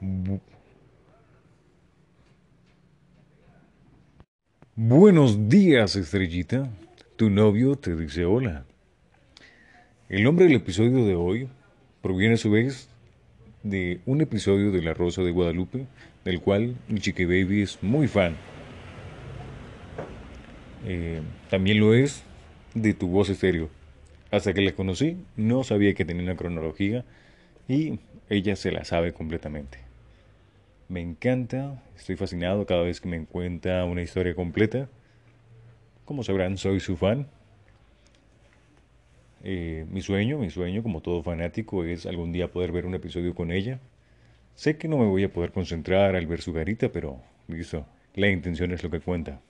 Bu- Buenos días, estrellita. Tu novio te dice hola. El nombre del episodio de hoy proviene a su vez de un episodio de La Rosa de Guadalupe, del cual mi chique baby es muy fan. Eh, también lo es de tu voz estéreo. Hasta que la conocí, no sabía que tenía una cronología y ella se la sabe completamente. Me encanta, estoy fascinado cada vez que me cuenta una historia completa. Como sabrán, soy su fan. Eh, mi sueño, mi sueño, como todo fanático, es algún día poder ver un episodio con ella. Sé que no me voy a poder concentrar al ver su carita, pero listo, la intención es lo que cuenta.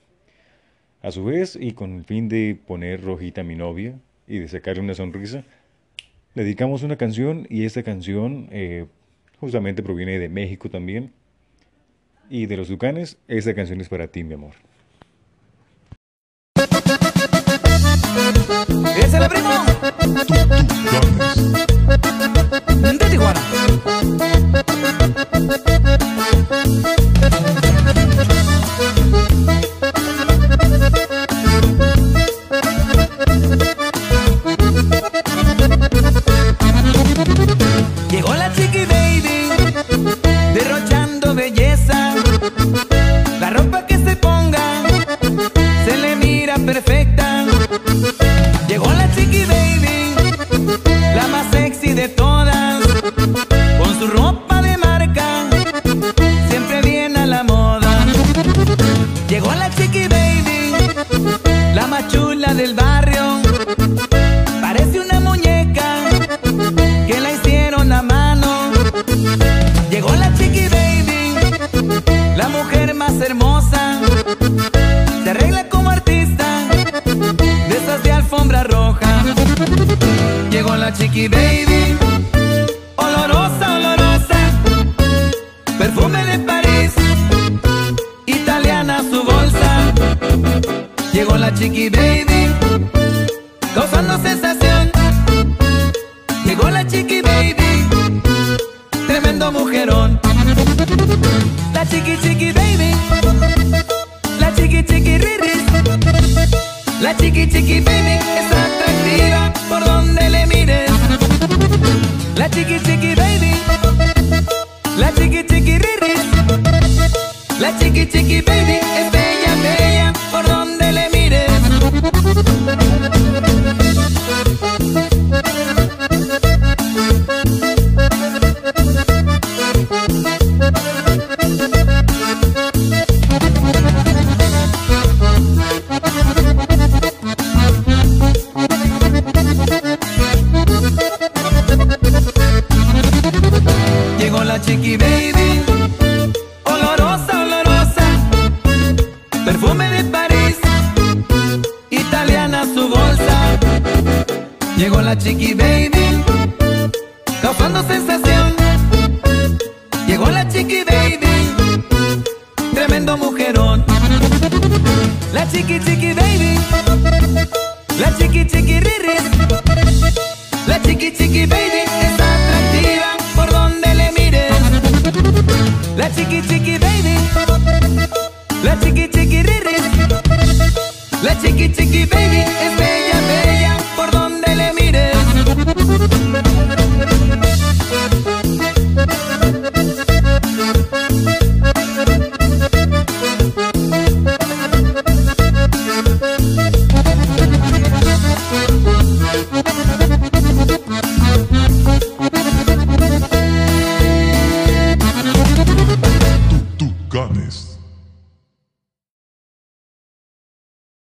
A su vez, y con el fin de poner rojita a mi novia y de sacarle una sonrisa, le dedicamos una canción y esta canción eh, justamente proviene de México también. Y de los Ducanes, esta canción es para ti, mi amor. ¡Es el primo! De Tijuana. Llegó la chiqui baby, la más chula del barrio, parece una muñeca que la hicieron a mano. Llegó la chiqui baby, la mujer más hermosa, se arregla como artista de esas de alfombra roja. Llegó la chiqui baby, Llegó la chiqui baby, causando sensación. Llegó la chiqui baby, tremendo mujerón. La chiqui chiqui baby, la chiqui chiqui riris. La chiqui chiqui baby es atractiva por donde le mires. La chiqui chiqui baby, la chiqui chiqui riris. La chiqui chiqui baby es perfume de París, italiana su bolsa. Llegó la chiqui baby, causando sensación. Llegó la chiqui baby, tremendo mujerón. La chiqui chiqui baby, la chiqui chiqui riris. La chiqui chiqui baby es atractiva por donde le mires. La chiqui chiqui La chiqui chiqui baby